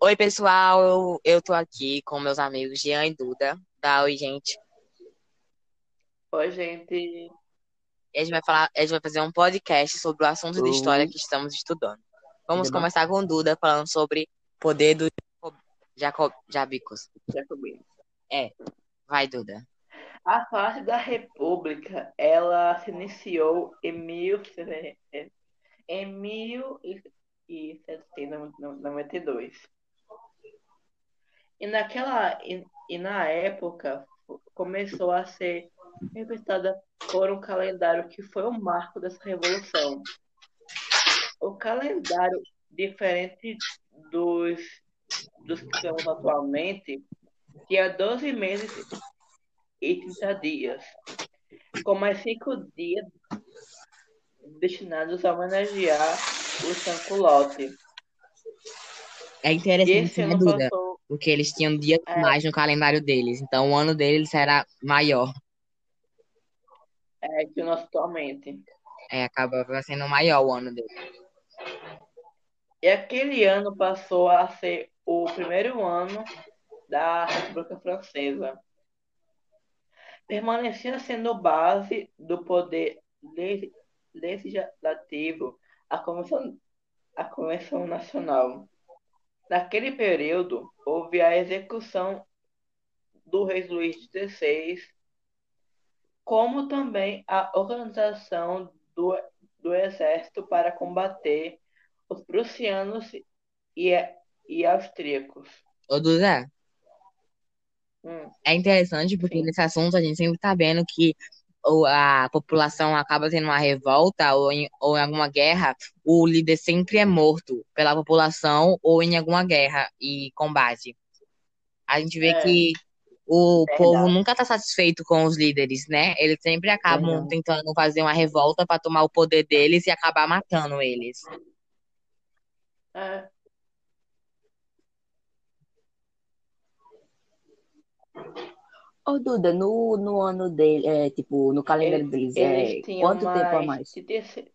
Oi, pessoal, eu, tô aqui com meus amigos Jean e Duda. Dá oi, gente. Oi, gente. E a gente vai falar, a gente vai fazer um podcast sobre o assunto de história Oi, que estamos estudando. Vamos Deba. começar com Duda falando sobre poder do Jacob, Jabicos. Jacobino. É, vai, Duda. A fase da República, ela se iniciou em, mil, em 1792. E naquela e, e na época começou a ser revisitada por um calendário que foi o marco dessa revolução. O calendário, diferente dos, dos que temos atualmente, tinha 12 meses e 30 dias, com mais cinco dias destinados a homenagear o Sanculote. É interessante, esse né, Duda? Porque eles tinham dias a É, mais no calendário deles. Então o ano deles era maior. é que o nosso atualmente. É, acabava sendo maior o ano deles. E aquele ano passou a ser o primeiro ano da República Francesa. Permanecia sendo base do poder le- legislativo a Convenção, a Convenção Nacional. Naquele período, houve a execução do rei Luís XVI, como também a organização do, do exército para combater os prussianos e, e austríacos. Ô, Duda, Hum, é interessante porque sim. nesse assunto a gente sempre tá vendo que ou a população acaba tendo uma revolta ou em, ou em alguma guerra, o líder sempre é morto pela população ou em alguma guerra e combate. A gente vê É, que o povo nunca está satisfeito com os líderes, né? Eles sempre acabam verdade. tentando fazer uma revolta para tomar o poder deles e acabar matando eles. É, Ô, Duda, no, no ano dele, é, tipo, no calendário eles, deles, eles é, quanto tempo a mais. mais?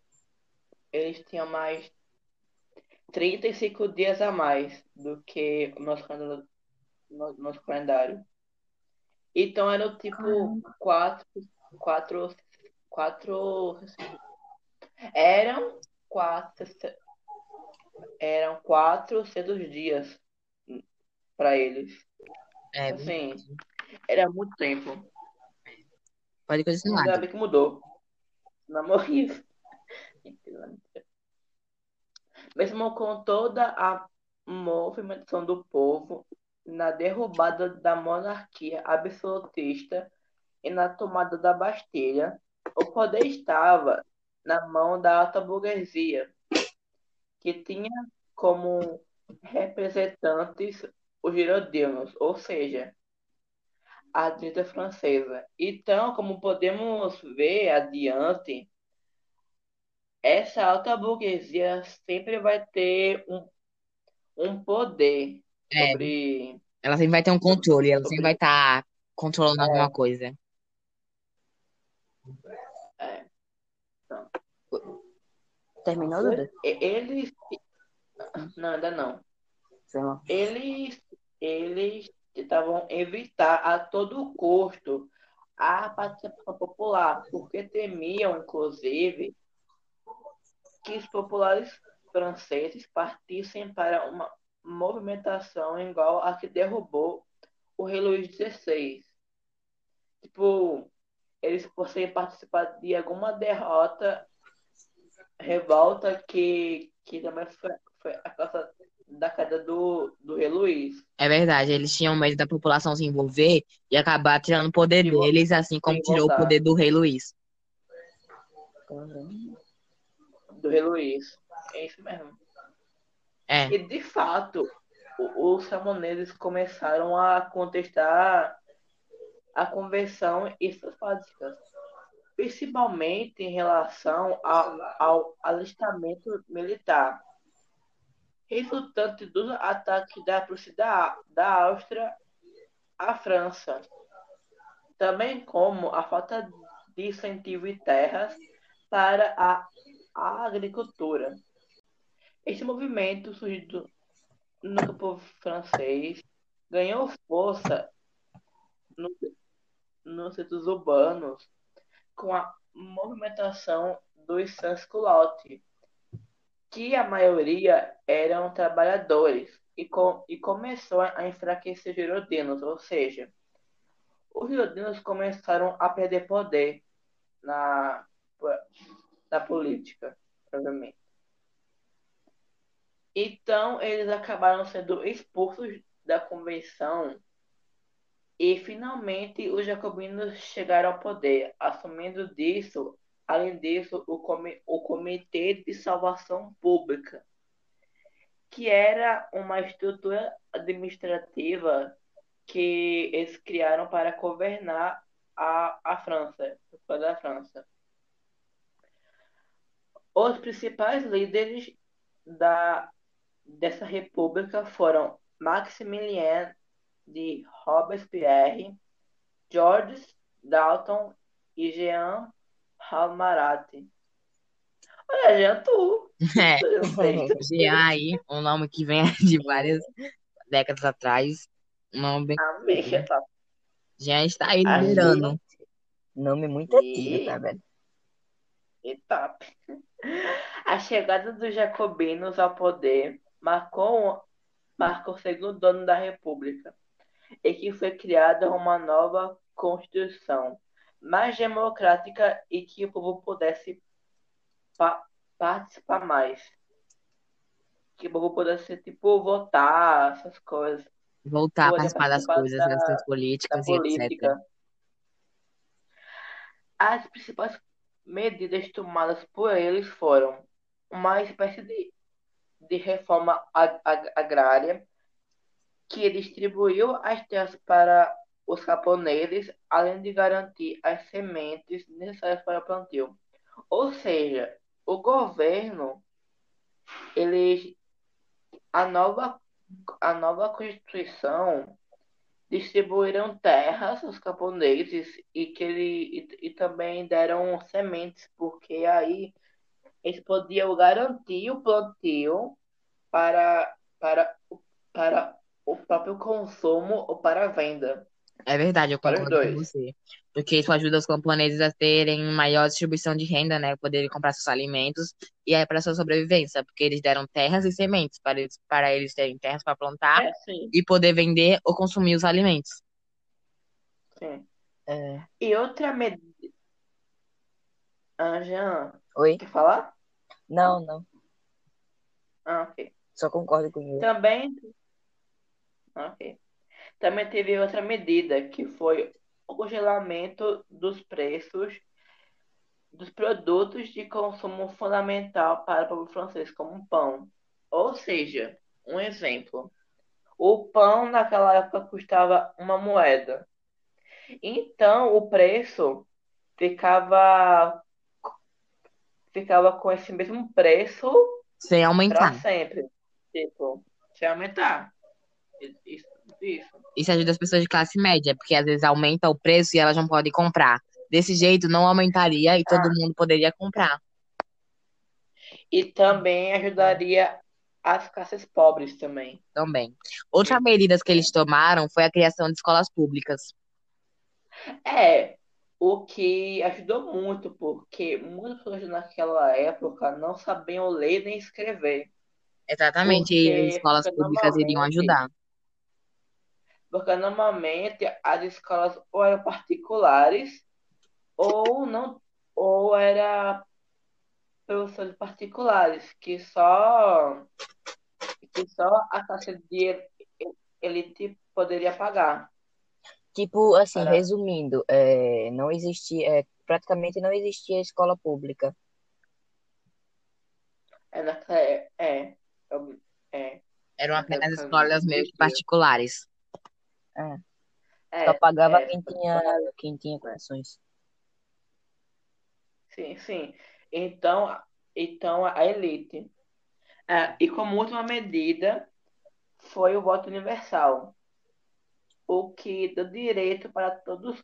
Eles tinham mais 35 dias a mais do que o nosso Nosso calendário. Então era tipo Caramba. quatro, quatro, quatro, eram quatro, eram quatro cedos dias para eles. É, Assim, era muito tempo. pode continuar. Ainda bem que mudou. Não morri. Mesmo com toda a movimentação do povo na derrubada da monarquia absolutista e na tomada da Bastilha, o poder estava na mão da alta burguesia, que tinha como representantes os girodinos, ou seja, a direita francesa. Então, como podemos ver adiante, essa alta burguesia sempre vai ter um, um poder É, sobre, ela sempre vai ter um sobre, controle, ela sempre vai sobre, estar controlando alguma é, coisa. é, então, Terminou, Duda? eles, não, ainda não. Eles, eles tentavam evitar a todo custo a participação popular, porque temiam, inclusive, que os populares franceses partissem para uma movimentação igual a que derrubou o rei Luís XVI. Tipo, eles fossem participar de alguma derrota, revolta que, que também foi, foi a causa da queda do, do rei Luís. É verdade, eles tinham medo da população se envolver e acabar tirando o poder vo- deles, assim como tirou o voltar poder do rei. Caramba. do rei Luís. É isso mesmo. É, E de fato, o- os camponeses começaram a contestar a convenção e suas práticas, principalmente em relação ao, ao alistamento militar, resultante dos ataques da Prússia e da, da Áustria à França, também como a falta de incentivo em terras para a, a agricultura. Este movimento surgido no campo francês ganhou força no, nos centros urbanos com a movimentação dos sans-culottes, que a maioria eram trabalhadores, e, com, e começou a enfraquecer os girodinos, ou seja, os girodinos começaram a perder poder na, na política, provavelmente. Então, eles acabaram sendo expulsos da convenção e, finalmente, os jacobinos chegaram ao poder, assumindo disso, além disso, o, comi o Comitê de Salvação Pública, que era uma estrutura administrativa que eles criaram para governar a, a França, toda a França. Os principais líderes da, dessa república foram Maximilien de Robespierre, Georges Dalton e Jean Halmarat. Olha, Jean, tu. É, Jean aí, um nome que vem de várias décadas atrás. Um nome bem. Amei, tá. Jean está aí liderando. Nome muito antigo, tá, velho? E top. A chegada dos jacobinos ao poder marcou, marcou o segundo dono da República e que foi criada uma nova Constituição mais democrática e que o povo pudesse pa participar mais. Que o povo pudesse, tipo, votar, essas coisas. Voltar a participar das coisas, da, das políticas e política. etc. As principais medidas tomadas por eles foram uma espécie de, de reforma ag agrária que distribuiu as terras para os camponeses, além de garantir as sementes necessárias para o plantio. Ou seja, o governo, ele, a nova, a nova Constituição distribuíram terras aos camponeses e que ele, e, e também deram sementes, porque aí eles podiam garantir o plantio para, para, para o próprio consumo ou para a venda. É verdade, eu concordo com você. Porque isso ajuda os camponeses a terem maior distribuição de renda, né? Poderem comprar seus alimentos e é para sua sobrevivência, porque eles deram terras e sementes para eles, para eles terem terras para plantar É, e poder vender ou consumir os alimentos. sim. É. E outra medida. Ah, Jean, Oi? quer falar? Não, não. Ah, ok. Só concordo com ele. Também. Ok. Também teve outra medida, que foi o congelamento dos preços dos produtos de consumo fundamental para o povo francês, como pão. Ou seja, um exemplo. O pão naquela época custava uma moeda. Então o preço ficava ficava com esse mesmo preço Sem aumentar. sempre. Tipo, sem aumentar. Isso, isso. Isso ajuda as pessoas de classe média, porque às vezes aumenta o preço e elas não podem comprar. Desse jeito, não aumentaria e todo Ah. mundo poderia comprar E também ajudaria as classes pobres também. também. Outra medida que eles tomaram foi a criação de escolas públicas. É, o que ajudou muito, porque muitas pessoas naquela época não sabiam ler nem escrever. Exatamente, e escolas públicas iriam ajudar. Porque normalmente as escolas ou eram particulares ou não, ou era professores particulares que só que só a classe de elite poderia pagar. Tipo, assim, Para- resumindo, é, não existia, é, praticamente não existia escola pública. É, é, é, é, Eram apenas época escolas meio particulares. É, Só pagava é, quem tinha, quem tinha condições. Sim, sim. Então, então a elite. Ah, e como última medida foi o voto universal, o que deu direito para todos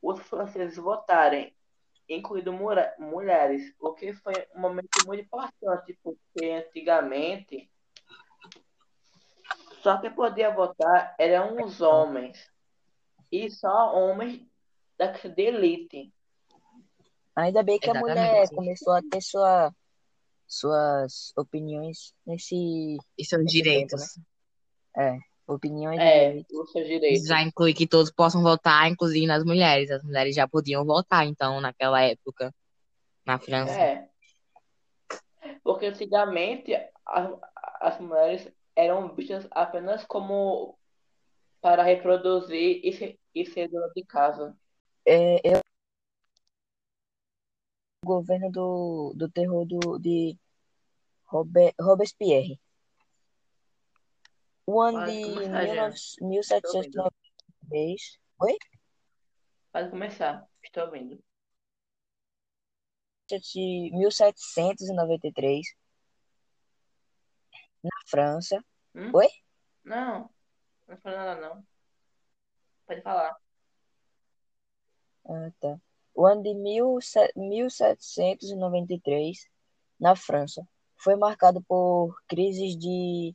os franceses votarem, incluindo mulheres, o que foi um momento muito importante, porque antigamente Só quem podia votar eram os homens. E só homens da elite. Ainda bem que a mulher Exatamente. começou a ter sua, suas opiniões nesse. E seus Nesse direitos. É, opiniões É, e os seus direitos. Já inclui que todos possam votar, inclusive nas mulheres. As mulheres já podiam votar, então, naquela época, na França. É. Porque antigamente a- as mulheres eram vistas apenas como para reproduzir e ser, e ser dona de casa. é, eu, o governo do, do terror do, de Robert, Robespierre. O ano Pode de começar, Jean. 19 1793. Oi? Pode começar. Estou ouvindo. De 1793, na França. Hum? Oi? Não, não falei nada não. Pode falar. Ah, tá. O ano de 1793, na França, foi marcado por crises de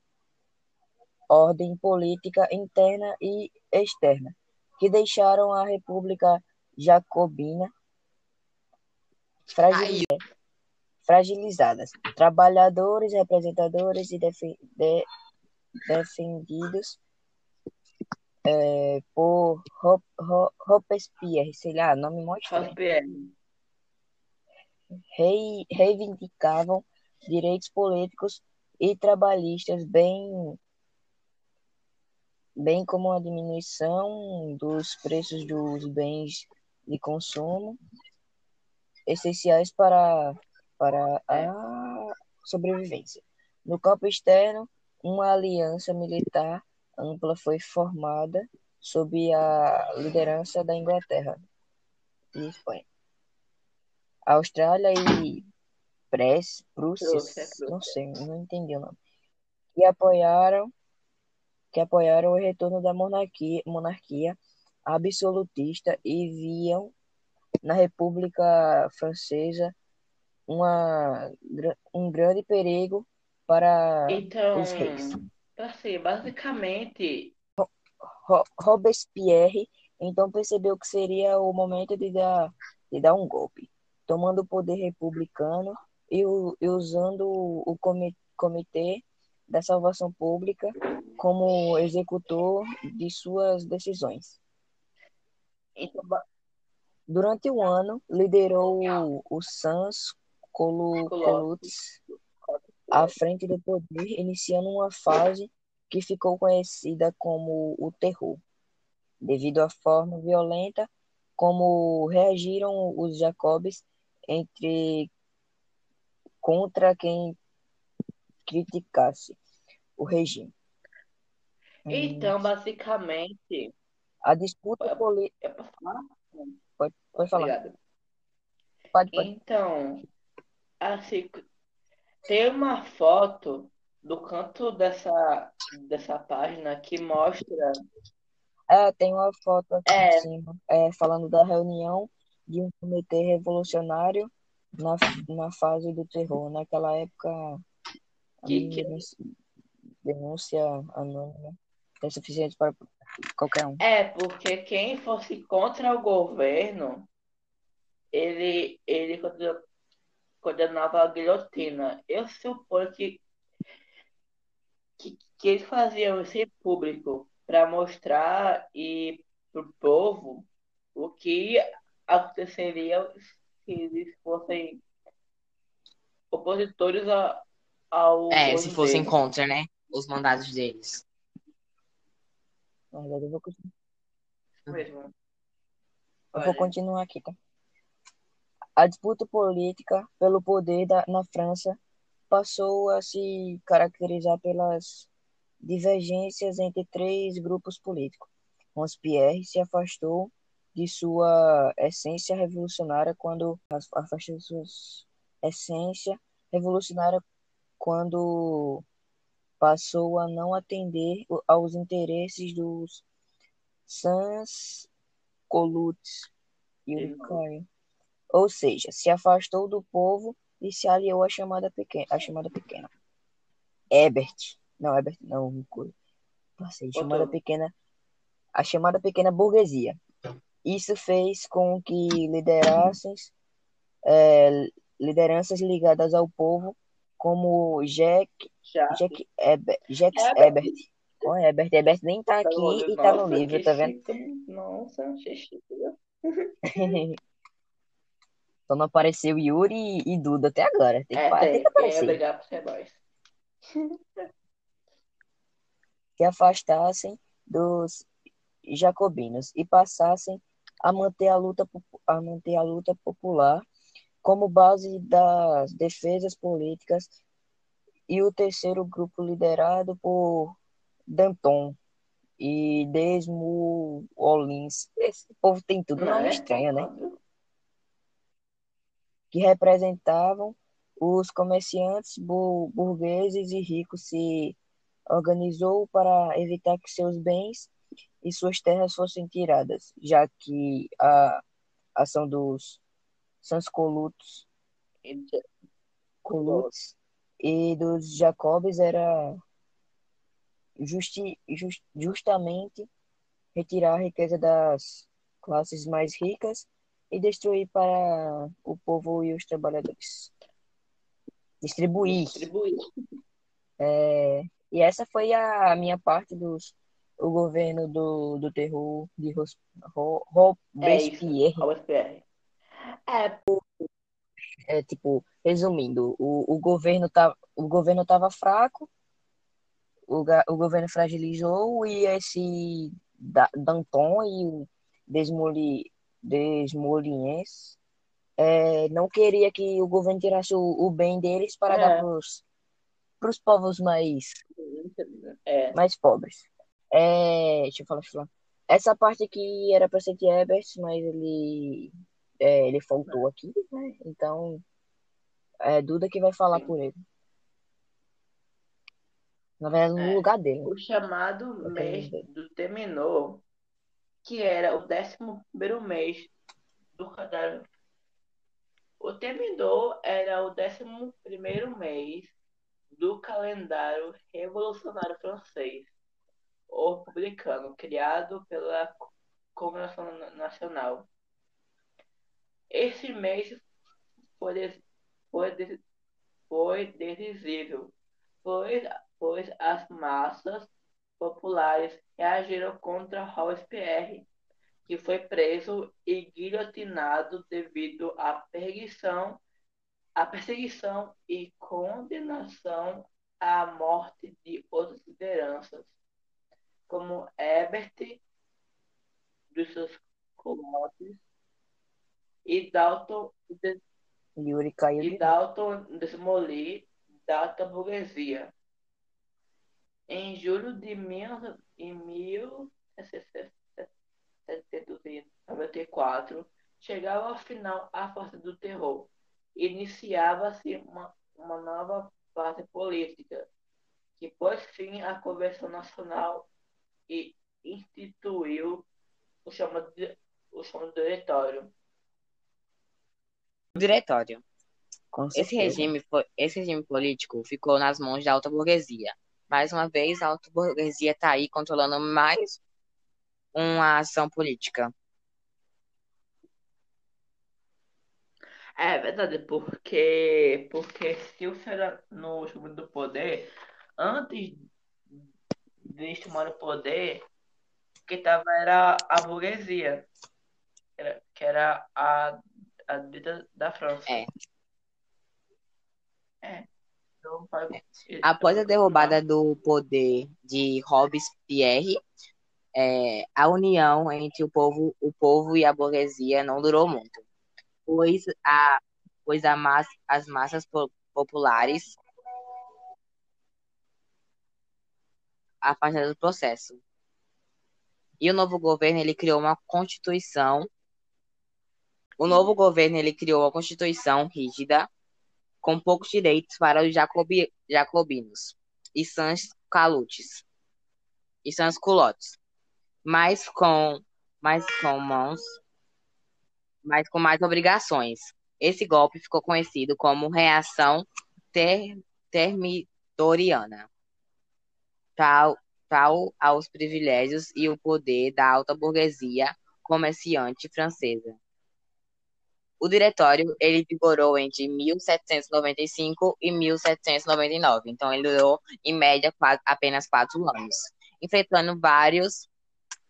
ordem política interna e externa, que deixaram a República Jacobina fragili- Aí, fragilizadas. Trabalhadores, representadores e de- defendidos eh, por Ro- Ro- Robespierre, sei lá, nome mó estranho. Reivindicavam direitos políticos e trabalhistas, bem, bem como a diminuição dos preços dos bens de consumo essenciais para, para a sobrevivência. No campo externo, uma aliança militar ampla foi formada sob a liderança da Inglaterra e Espanha. A Austrália e Prússia, Prússia. não sei, não entendi o nome, que apoiaram, que apoiaram o retorno da monarquia, monarquia absolutista e viam na República Francesa uma, um grande perigo para Então, os reis. assim, basicamente, Ro- Robespierre então percebeu que seria o momento de dar, de dar um golpe, tomando o poder republicano e, o- e usando o comi- Comitê da Salvação Pública como executor de suas decisões. então, Durante um ano, liderou o, o Sans Colu- Coluts à frente do poder, iniciando uma fase que ficou conhecida como o terror, devido à forma violenta como reagiram os Jacobs entre contra quem criticasse o regime. Hum, então, basicamente, a disputa política. é? Pode, pode falar. Pode, pode. Então, assim, tem uma foto do canto dessa, dessa página que mostra É, tem uma foto aqui É. em cima, é, falando da reunião de um comitê revolucionário na, na fase do terror. Naquela época, a Que- que- denúncia, anônima é suficiente para qualquer um. É, porque quem fosse contra o governo, ele, ele condenava a guilhotina. Eu suponho que, que, que eles faziam isso em público para mostrar e pro povo o que aconteceria se eles fossem opositores a, ao é, se fossem deles. contra, né? Os mandados deles. Na verdade, eu vou, continuar- mesmo. eu vou continuar aqui, tá? A disputa política pelo poder da, na França passou a se caracterizar pelas divergências entre três grupos políticos. Robespierre se afastou de sua essência revolucionária quando afastou de sua essência revolucionária quando passou a não atender aos interesses dos sans coluts e o. Caio. Ou seja, se afastou do povo e se aliou à chamada pequena, à chamada pequena. Ebert, não, Ebert não, passei, chamada pequena, a chamada pequena burguesia. Isso fez com que liderassem é, lideranças ligadas ao povo, como Jack, Jack, Ebert, Jack Ebert. Oh, Ebert, Ebert nem tá aqui e tá no livro, tá vendo? Nossa, xixi. Só não apareceu Yuri e Duda até agora. Tem que, É, tem tem, que aparecer. mais. que afastassem dos jacobinos e passassem a manter a luta, a manter a luta popular como base das defesas políticas e o terceiro grupo liderado por Danton e Desmoulins. Esse povo tem tudo Não nome é? estranho, né? Óbvio. Que representavam os comerciantes bu- burgueses e ricos se organizou para evitar que seus bens e suas terras fossem tiradas, já que a ação dos sanscolutos colutos e dos jacobes era justi, jus- justamente retirar a riqueza das classes mais ricas e destruir para o povo e os trabalhadores. Distribuir. Distribuir. É, e essa foi a minha parte dos o governo do, do terror de É. Robespierre. Robespierre. É, É, tipo, resumindo, o, o governo tá, o governo estava fraco, o, o governo fragilizou e esse Da- Danton e o Desmoli, Desmoliens é, não queria que o governo tirasse o, o bem deles para É. dar para os povos mais é. mais pobres. É, deixa eu falar, deixa eu falar. Essa parte aqui era para ser de Ebert, mas ele é, ele faltou aqui, né? Então é Duda que vai falar Sim. por ele. Na verdade, no É. lugar dele. O chamado mês também. do Temenor, que era o décimo primeiro mês do calendário. O Temenor era o décimo primeiro mês do calendário revolucionário francês, ou republicano, criado pela Congregação Nacional. Esse mês foi, foi, foi decisivo, pois, pois as massas populares reagiram contra Robespierre, que foi preso e guilhotinado devido à perseguição, à perseguição e condenação à morte de outras lideranças, como Herbert dos seus colotes e Dalton de Yuri caiu e de Dalton Desmoli da alta burguesia. Em julho de mil- em 1794, chegava ao final a fase do terror. Iniciava-se uma, uma nova fase política, que pôs fim à Convenção Nacional e instituiu o chamado, o chamado diretório. Diretório. Com Esse regime, esse regime político ficou nas mãos da alta burguesia. Mais uma vez, a alta burguesia está aí controlando mais uma ação política. É verdade, porque, porque se o Senhor no jogo do poder, antes de tomar o poder, que tava era a burguesia, que era, que era a, a dita da França. É. É. Após a derrubada do poder de Robespierre, é, a união entre o povo, o povo e a burguesia não durou muito, pois, a, pois a as massas po- populares afastaram do processo. E o novo governo ele criou uma constituição. O novo governo ele criou uma constituição rígida com poucos direitos para os jacobi, jacobinos e sans calutes e sans culottes, mas com mas com mãos, mas com mais obrigações. Esse golpe ficou conhecido como reação ter, termitoriana. Tal total aos privilégios e o poder da alta burguesia comerciante francesa. O diretório ele vigorou entre 1795 e 1799, então ele durou em média quatro, apenas quatro anos, enfrentando vários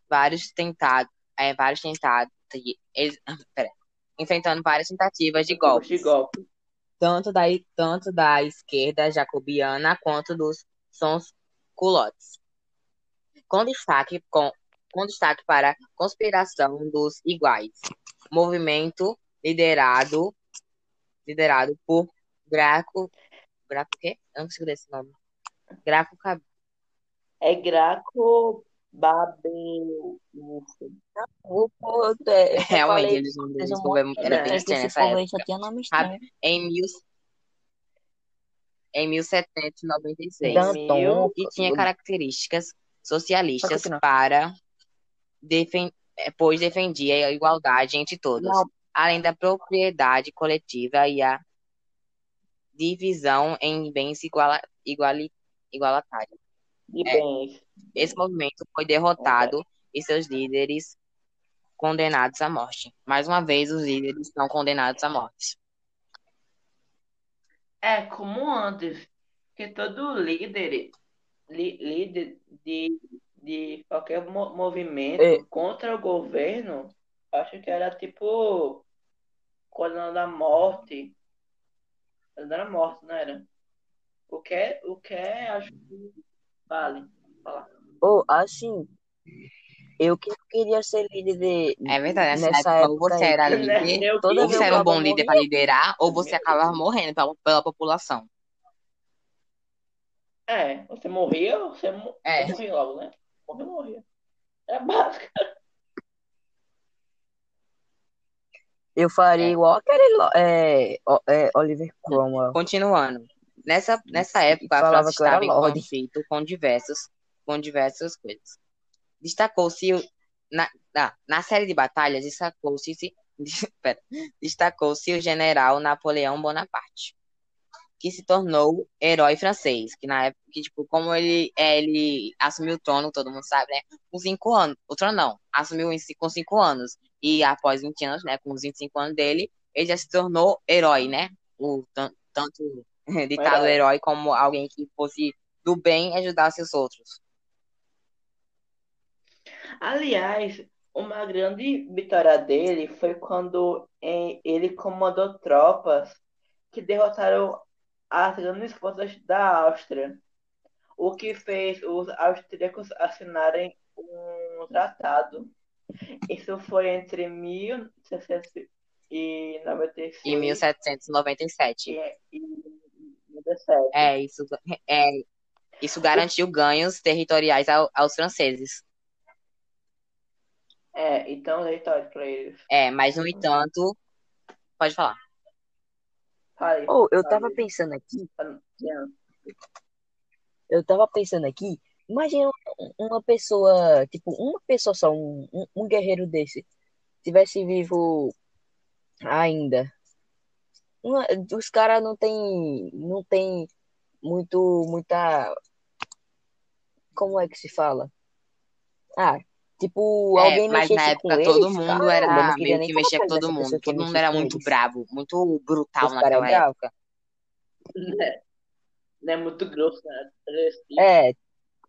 vários tentados, é, vários tentados, eles, pera, enfrentando várias tentativas de golpes, de golpe. tanto da tanto da esquerda jacobiana quanto dos sons culottes, com destaque com com destaque para a conspiração dos iguais, movimento liderado liderado por Graco Graco o quê? Eu não consigo ler esse nome. Graco Cab... É Graco Babel. É, Realmente, eles não eles um era de bem que estranho nessa época. só tinha nome Sabe? estranho. Em, mil, em 1796. Danton, E tinha características socialistas para defen- eh, pois defendia a igualdade entre todos, Não, além da propriedade coletiva e a divisão em bens iguala, iguali, igualatários. É. Esse movimento foi derrotado e seus líderes condenados à morte. Mais uma vez, os líderes são condenados à morte. É como antes, que todo líder, li- líder de, de qualquer mo- movimento É. contra o governo, acho que era tipo condenado à morte. Condenado à morte, não era? O que é, o que é, acho que vale. Falar. ou assim, eu que queria ser líder de, É verdade, nessa, nessa época, ou época você era Né? líder, Eu Toda ou vez você era um bom líder para liderar, ou você acabava morrendo pela, pela população. É, você morria, você, É. você morria logo, né? Morreu, morria. É básico. Eu faria É. igual aquele é, é, Oliver Cromwell. Continuando. Nessa, nessa época, a França estava em Lorde. conflito com diversos, com diversas coisas. Destacou-se na, na, na série de batalhas, destacou-se pera, destacou-se o general Napoleão Bonaparte, que se tornou herói francês, que na época, que, tipo, como ele, é, ele assumiu o trono, todo mundo sabe, né? Com cinco anos, o trono não, assumiu com cinco anos, e após 20 anos, né, com os 25 anos dele, ele já se tornou herói, né? O, tan- tanto ditado Herói. herói como alguém que fosse do bem e ajudasse os outros. Aliás, uma grande vitória dele foi quando ele comandou tropas que derrotaram as grandes forças da Áustria, o que fez os austríacos assinarem um tratado. Isso foi entre 1796 Em e 1797. e 17. É, isso, é, isso garantiu ganhos territoriais ao- aos franceses. É, então território para eles. É, mas, no entanto, pode falar. Fale, Oh, eu tava pensando aqui, eu tava pensando aqui, imagina um- uma pessoa, tipo, uma pessoa só, um, um, guerreiro desse, tivesse vivo ainda. Uma- os caras não tem, não tem muito, muita, como é que se fala? Ah, tipo, É, alguém mas na época todo eles, mundo caramba, era meio que mexia com todo mundo. Todo mundo era muito eles. bravo, muito brutal cara é naquela época. Né? Não é muito grosso, né? É,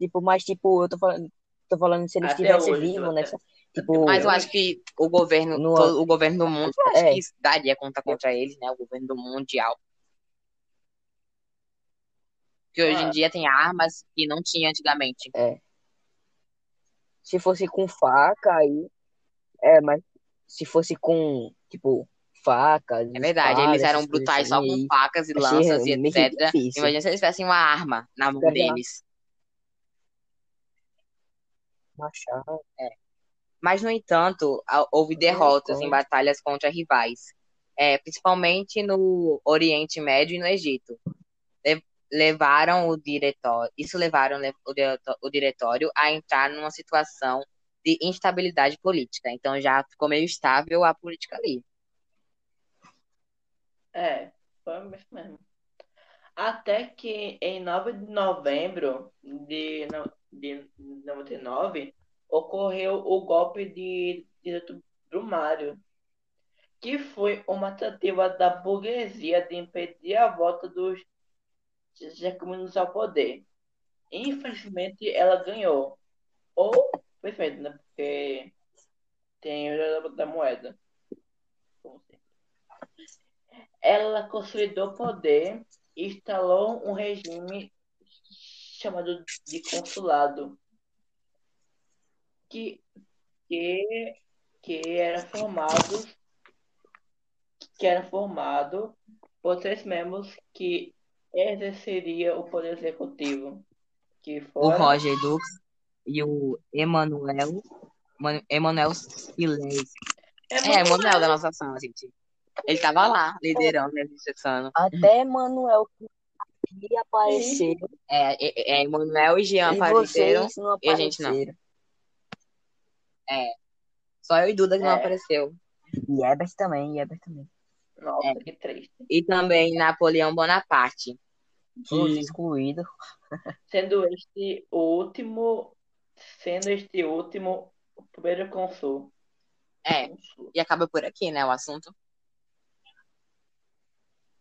tipo, mas tipo, eu tô falando, tô falando se eles Até estivessem hoje, vivos até- nessa, tipo, Mas eu acho que o governo, No- todo- o governo do mundo, acho É. que daria conta contra eles, né? O governo do mundial. Que hoje em Ah. dia tem armas que não tinha antigamente. se fosse com faca aí, é, mas se fosse com, tipo, facas, É verdade, espadas, eles eram brutais só com facas e lanças e etc. difícil. Imagina se eles tivessem uma arma na mão deles. Machado. Mas, no entanto, houve derrotas em batalhas contra rivais, é, principalmente no Oriente Médio e no Egito. Le- levaram o diretório, isso levaram le- o diretório a entrar numa situação de instabilidade política. Então já ficou meio estável a política ali. É, foi mesmo. Até que em 9 de novembro de de 99, ocorreu o golpe de direito Brumário, que foi uma tentativa da burguesia de impedir a volta dos jacobinos ao poder. Infelizmente, ela ganhou. Ou, perfeito, né? Porque tem o da moeda. Ela consolidou poder e instalou um regime chamado de consulado, que, que, que era formado que era formado por três membros que exerceria o poder executivo, que O foram Roger Dux e o Emanuel. Manu- Emanuel Silésio. É, Emanuel da nossa sala, gente. Ele tava lá, liderando a sessão. Até Manuel que apareceu É, é, é, Emanuel e Jean e apareceram. não e a gente não. apareceram. Só eu e Duda que não É. apareceu. E Ebert também, e Ebert também. Nossa, É. que triste. E também Napoleão Bonaparte. Que excluídos. Sendo este o último, sendo este último o primeiro consul. é, Consul. e acaba por aqui, né, o assunto.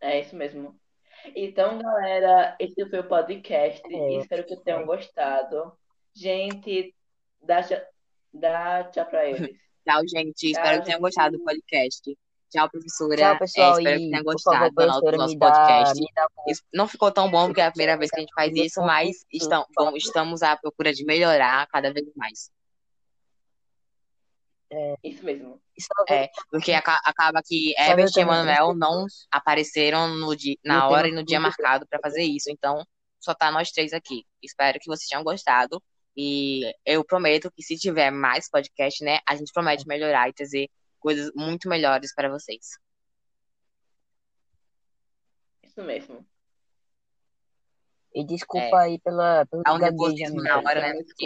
É isso mesmo. Então, galera, esse foi o podcast. É. Espero que tenham gostado. Gente, dá, tchau- dá tchau pra eles. Tchau, gente. Tchau, Espero que tenham gente. gostado do podcast. Tchau, professora. Tchau, pessoal. É, espero e, que tenham gostado favor, do nosso, dá, podcast. não ficou tão bom porque é a primeira vez que a gente faz isso, mas estão, bom, estamos à procura de melhorar cada vez mais. Isso mesmo. só É, porque aca- acaba que Herbert e ver também Emanuel três não apareceram no di- E na hora e no dia marcado para fazer isso. Então, só tá nós três aqui. Espero que vocês tenham gostado. E eu prometo que se tiver mais podcast, né, a gente promete melhorar e trazer coisas muito melhores para vocês. Isso mesmo. E desculpa aí pela, pelo um gaguejamento. nervosismo na hora, né?